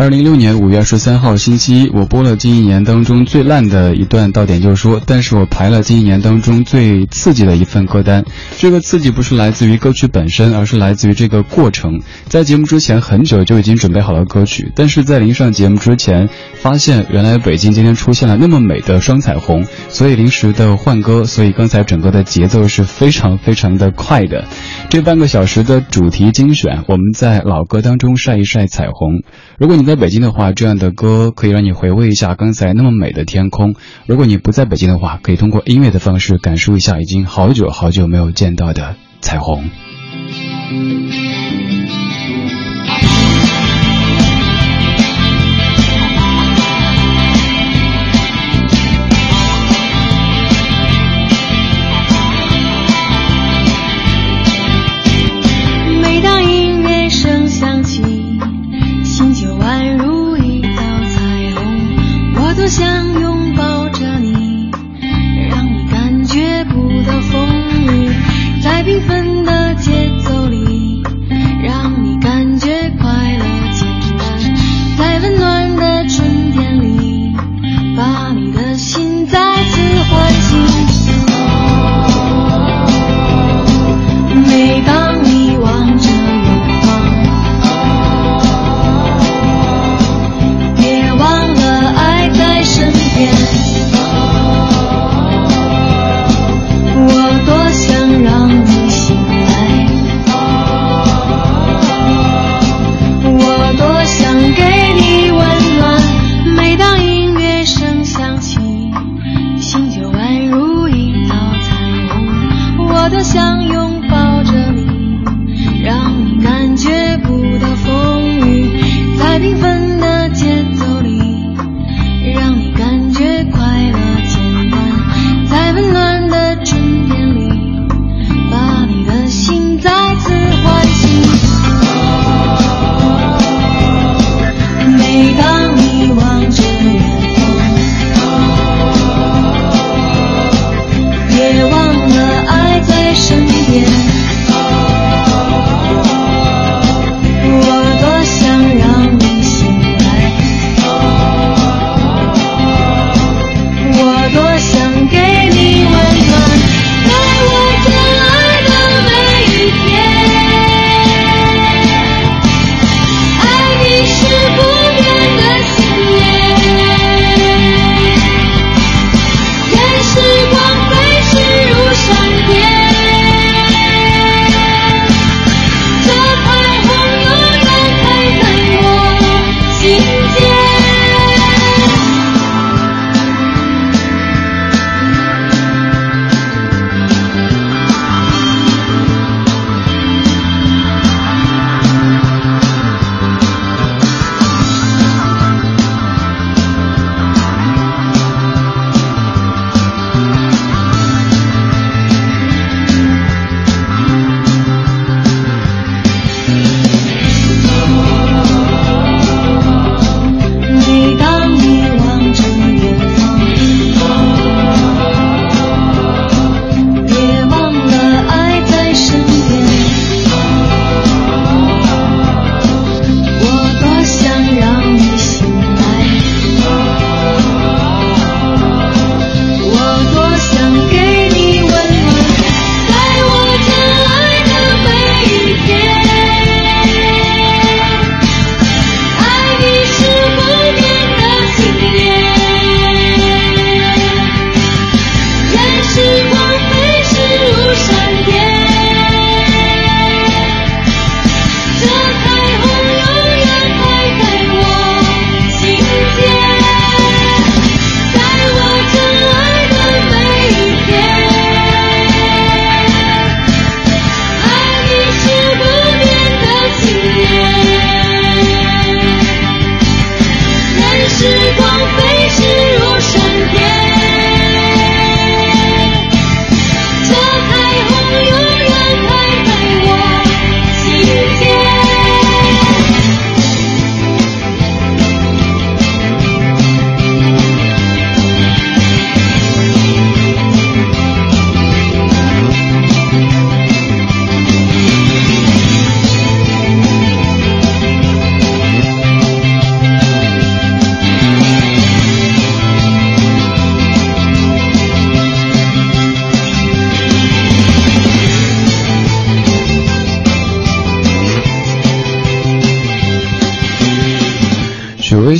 二零一六年五月二十三号星期一，我播了近一年当中最烂的一段到点就说，但是我排了近一年当中最刺激的一份歌单。这个刺激不是来自于歌曲本身，而是来自于这个过程。在节目之前很久就已经准备好了歌曲，但是在临上节目之前，发现原来北京今天出现了那么美的双彩虹，所以临时的换歌，所以刚才整个的节奏是非常非常的快的。这半个小时的主题精选，我们在老歌当中晒一晒彩虹。如果你在北京的话，这样的歌可以让你回味一下刚才那么美的天空；如果你不在北京的话，可以通过音乐的方式感受一下已经好久好久没有见到的彩虹。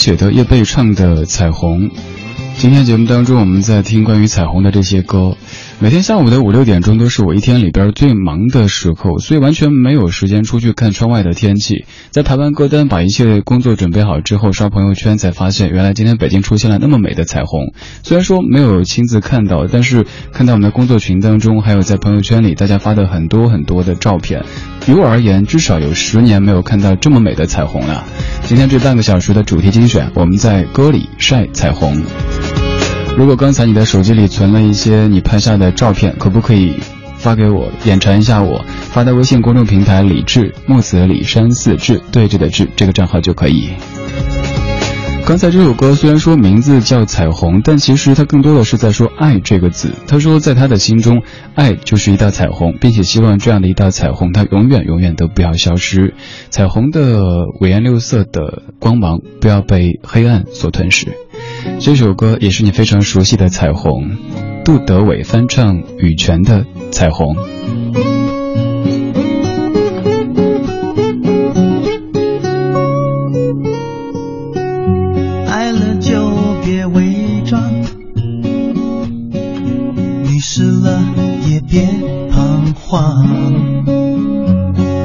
写的叶蓓唱的《彩虹》。今天节目当中，我们在听关于彩虹的这些歌。每天下午的五六点钟都是我一天里边最忙的时候，所以完全没有时间出去看窗外的天气。在排完歌单，把一切工作准备好之后，刷朋友圈才发现，原来今天北京出现了那么美的彩虹。虽然说没有亲自看到，但是看到我们的工作群当中，还有在朋友圈里大家发的很多很多的照片。于我而言，至少有十年没有看到这么美的彩虹了。今天这半个小时的主题精选，我们在歌里晒彩虹。如果刚才你的手机里存了一些你拍下的照片，可不可以发给我，眼馋一下我？发到微信公众平台“李志木子李山四志对峙的志”这个账号就可以。刚才这首歌虽然说名字叫《彩虹》，但其实它更多的是在说爱这个字。他说，在他的心中，爱就是一道彩虹，并且希望这样的一道彩虹，它永远永远都不要消失。彩虹的五颜六色的光芒，不要被黑暗所吞噬。这首歌也是你非常熟悉的《彩虹》，杜德伟翻唱羽泉的《彩虹》。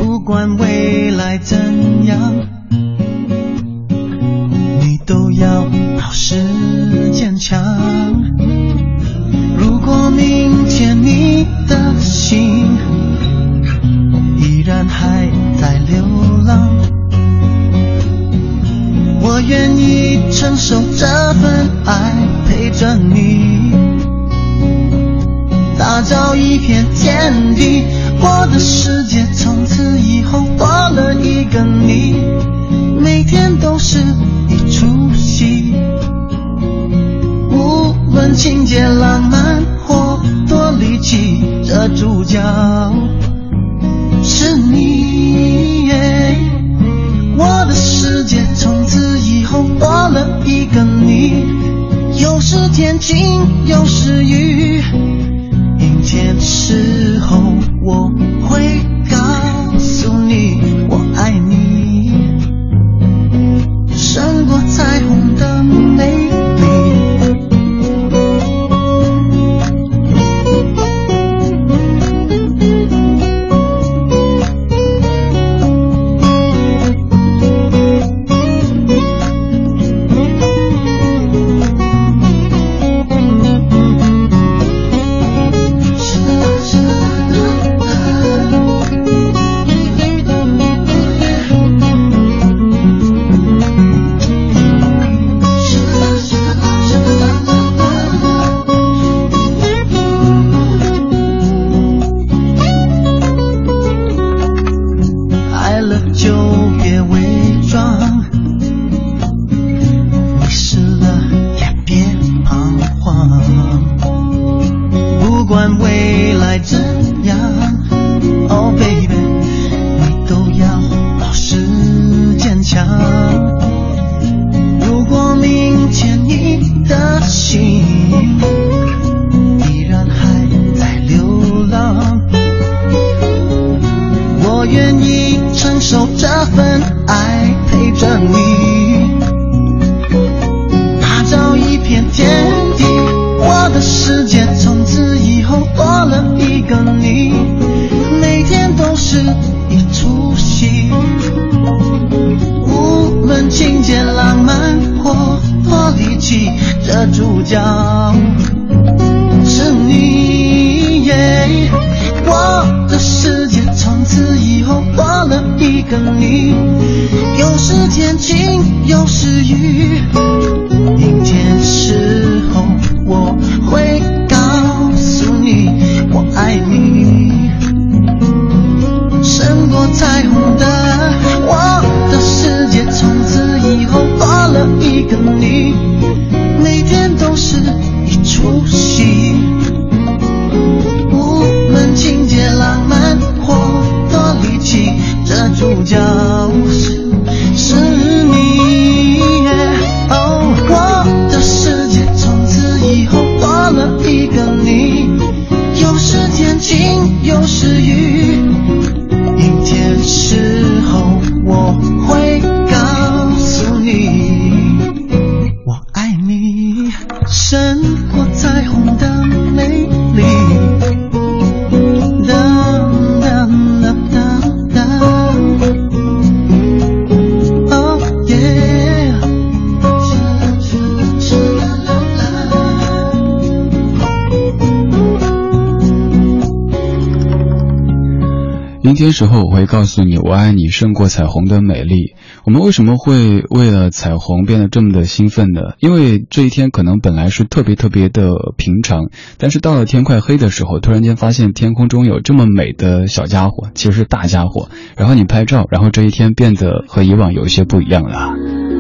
不管未来怎样。你都要保持坚强。如果明天你的心依然还在流浪，我愿意承受这份爱，陪着你，打造一片天地。我的世界从此以后多了一个你，每天都是一。出戏，无论情节浪漫或多离奇，这主角是你。我的世界从此以后多了一个你，有时天晴，有时雨，明天时候我会告诉你我爱你。彩虹后多了一个你，有时天晴，有时雨，阴天时。是雨。时候，我会告诉你，我爱你胜过彩虹的美丽。我们为什么会为了彩虹变得这么的兴奋呢？因为这一天可能本来是特别特别的平常，但是到了天快黑的时候，突然间发现天空中有这么美的小家伙，其实是大家伙。然后你拍照，然后这一天变得和以往有一些不一样了。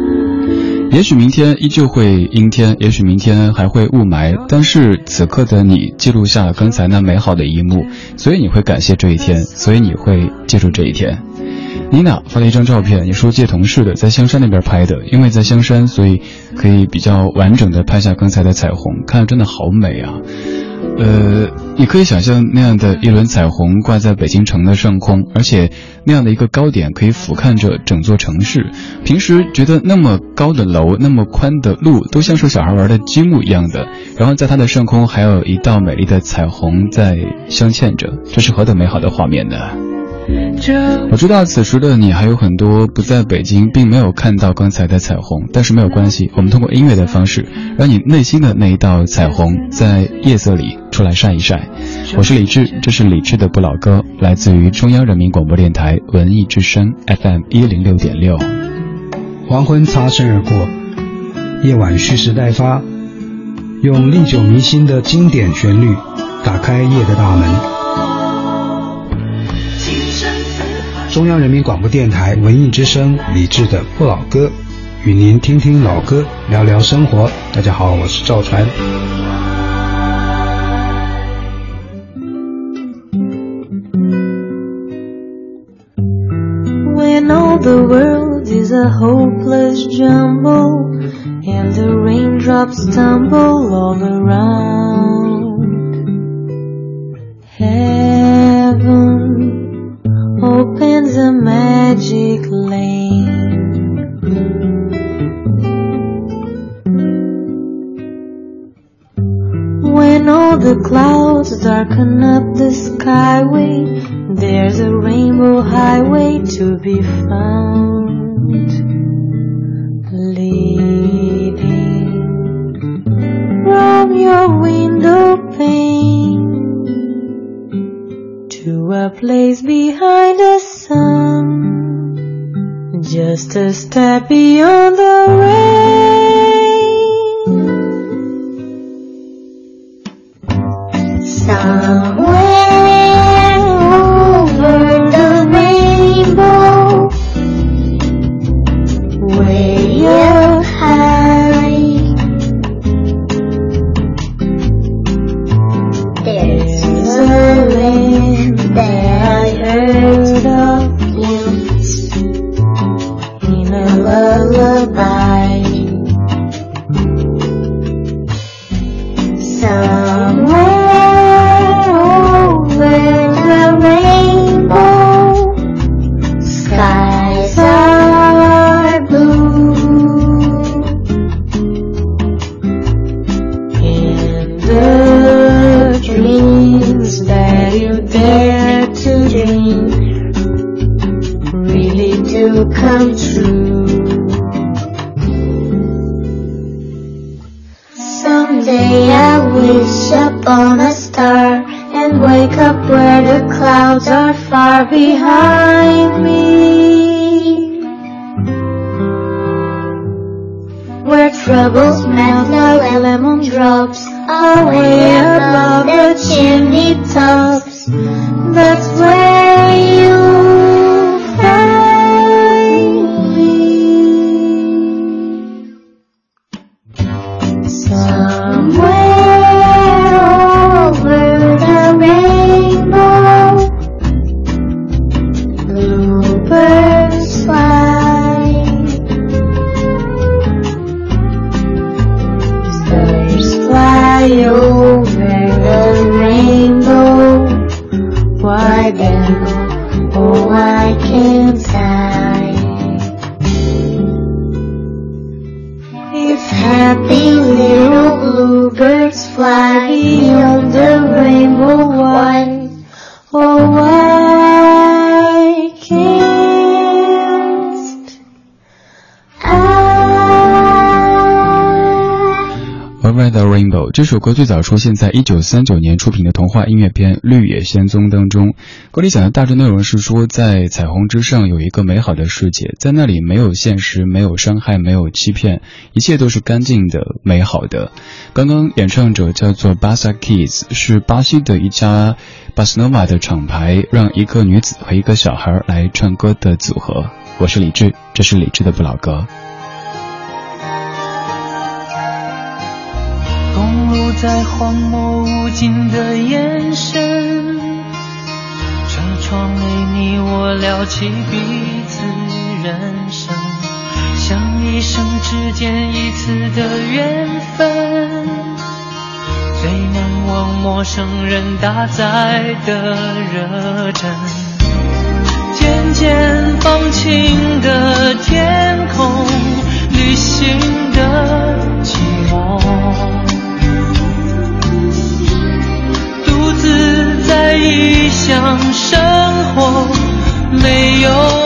也许明天依旧会阴天，也许明天还会雾霾，但是此刻的你记录下了刚才那美好的一幕，所以你会感谢这一天，所以你会记住这一天。妮娜发了一张照片，你说借同事的，在香山那边拍的，因为在香山，所以可以比较完整的拍下刚才的彩虹，看着真的好美啊。呃，你可以想象那样的一轮彩虹挂在北京城的上空，而且那样的一个高点可以俯瞰着整座城市。平时觉得那么高的楼、那么宽的路都像是小孩玩的积木一样的，然后在它的上空还有一道美丽的彩虹在镶嵌着，这是何等美好的画面呢？我知道此时的你还有很多不在北京，并没有看到刚才的彩虹，但是没有关系，我们通过音乐的方式，让你内心的那一道彩虹在夜色里出来晒一晒。我是李志，这是李志的不老歌，来自于中央人民广播电台文艺之声 FM 一零六点六。黄昏擦身而过，夜晚蓄势待发，用历久弥新的经典旋律打开夜的大门。中央人民广播电台文艺之声李志的不老歌，与您听听老歌，聊聊生活。大家好，我是赵传。When all the world is a hopeless jumble and the raindrops tumble all around, magic lane. When all the clouds darken up the skyway, there's a rainbow highway to be found. Leading from your window pane to a place behind sun, just a step beyond the rain. Over the Rainbow》这首歌最早出现在一九三九年出品的童话音乐片《绿野仙踪》当中。歌里讲的大致内容是说，在彩虹之上有一个美好的世界，在那里没有现实，没有伤害，没有欺骗，一切都是干净的、美好的。刚刚演唱者叫做 Bassa Kids，是巴西的一家巴斯诺瓦的厂牌，让一个女子和一个小孩来唱歌的组合。我是李志，这是李志的不老歌。在荒漠无尽的眼神，车窗内你我聊起彼此人生，像一生之间一次的缘分，最难忘陌生人搭载的热忱。渐渐放晴的天空，旅行的理想生活，没有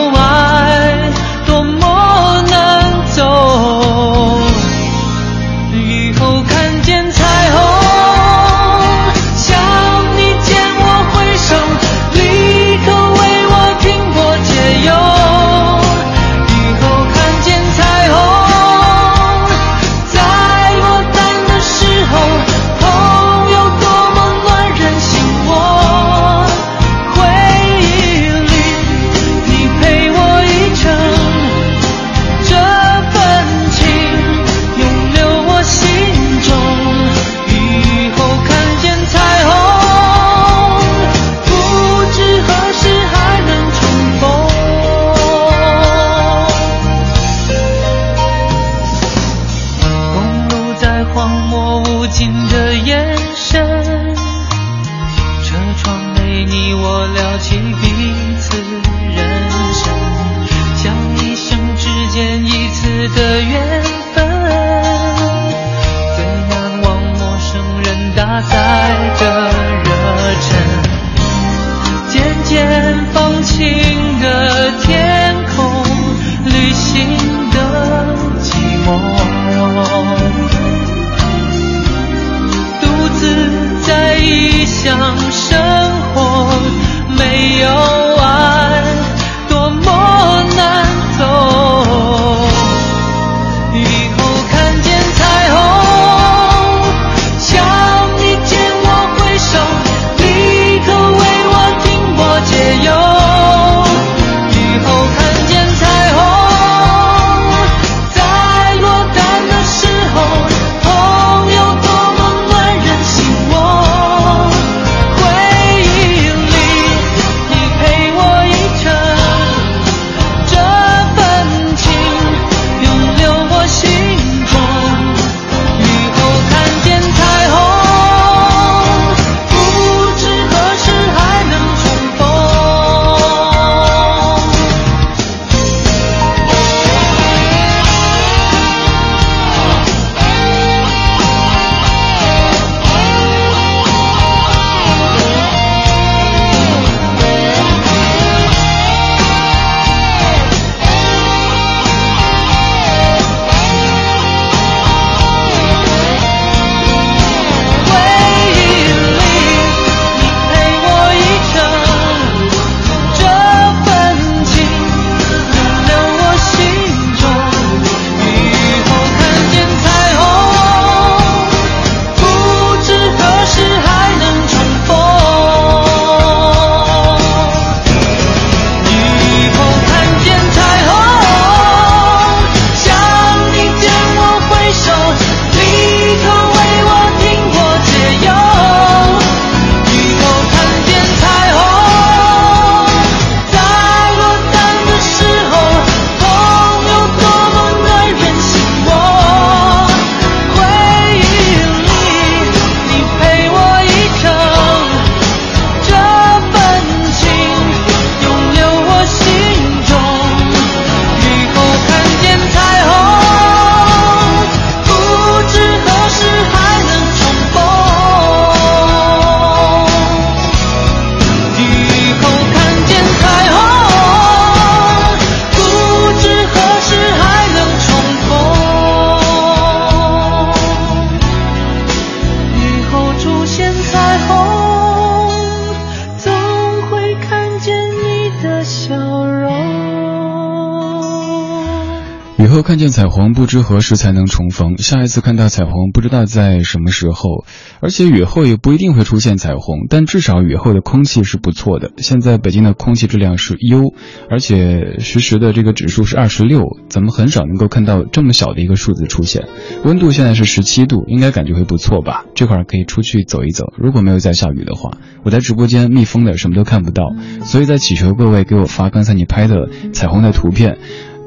见彩虹，不知何时才能重逢；下一次看到彩虹，不知道在什么时候。而且雨后也不一定会出现彩虹，但至少雨后的空气是不错的。现在北京的空气质量是优，而且实时的这个指数是二十六，咱们很少能够看到这么小的一个数字出现。温度现在是十七度，应该感觉会不错吧？这会儿可以出去走一走。如果没有在下雨的话，我在直播间密封的，什么都看不到，所以在祈求各位给我发刚才你拍的彩虹的图片。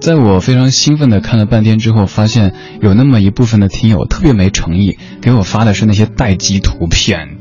在我非常兴奋的看了半天之后，发现有那么一部分的听友特别没诚意，给我发的是那些待机图片。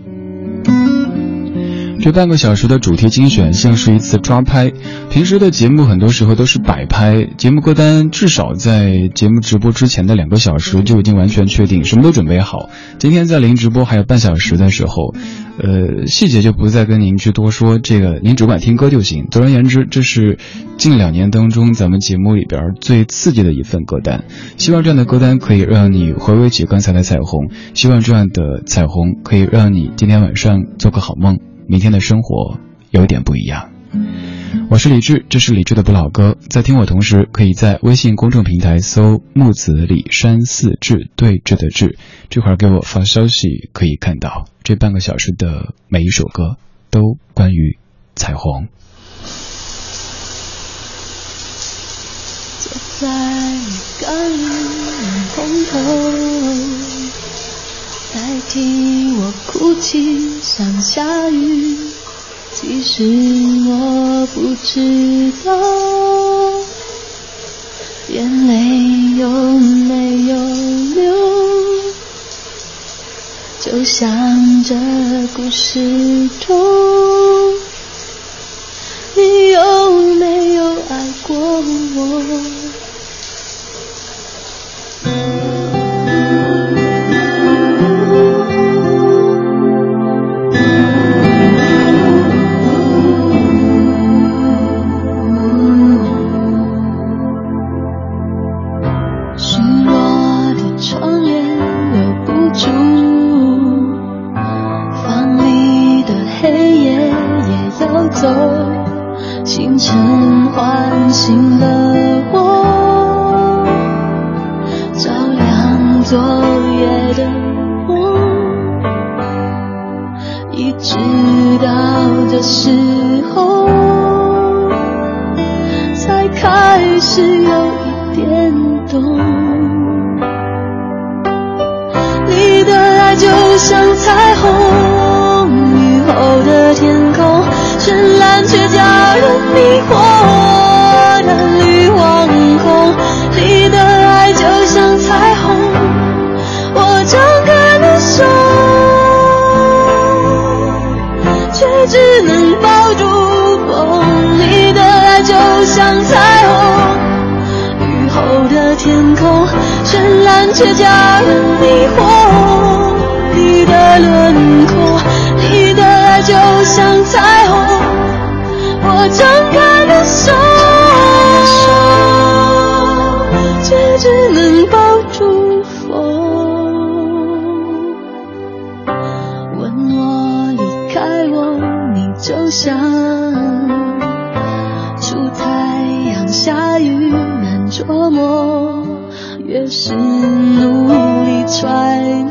这半个小时的主题精选像是一次抓拍，平时的节目很多时候都是摆拍，节目歌单至少在节目直播之前的两个小时就已经完全确定，什么都准备好。今天在临直播还有半小时的时候，呃，细节就不再跟您去多说，这个您只管听歌就行。总而言之，这是近两年当中咱们节目里边最刺激的一份歌单。希望这样的歌单可以让你回味起刚才的彩虹，希望这样的彩虹可以让你今天晚上做个好梦。明天的生活有点不一样。我是李志，这是李志的不老歌。在听我同时，可以在微信公众平台搜“木子李山寺志对峙的志”，这会儿给我发消息可以看到这半个小时的每一首歌都关于彩虹。坐在甘霖红头。代替我哭泣，像下雨。其实我不知道，眼泪有没有流？就像这故事中，像彩虹雨后的天空绚烂却叫人迷惑蓝绿黄红你的爱就像彩虹我张开了手却只能抱住风你的爱就像彩虹雨后的天空绚烂却叫人迷惑的轮廓，你的爱就像彩虹，我张开了手，却只能抱住风。问我离开我，你就像出太阳下雨难捉摸。越是努力揣摩。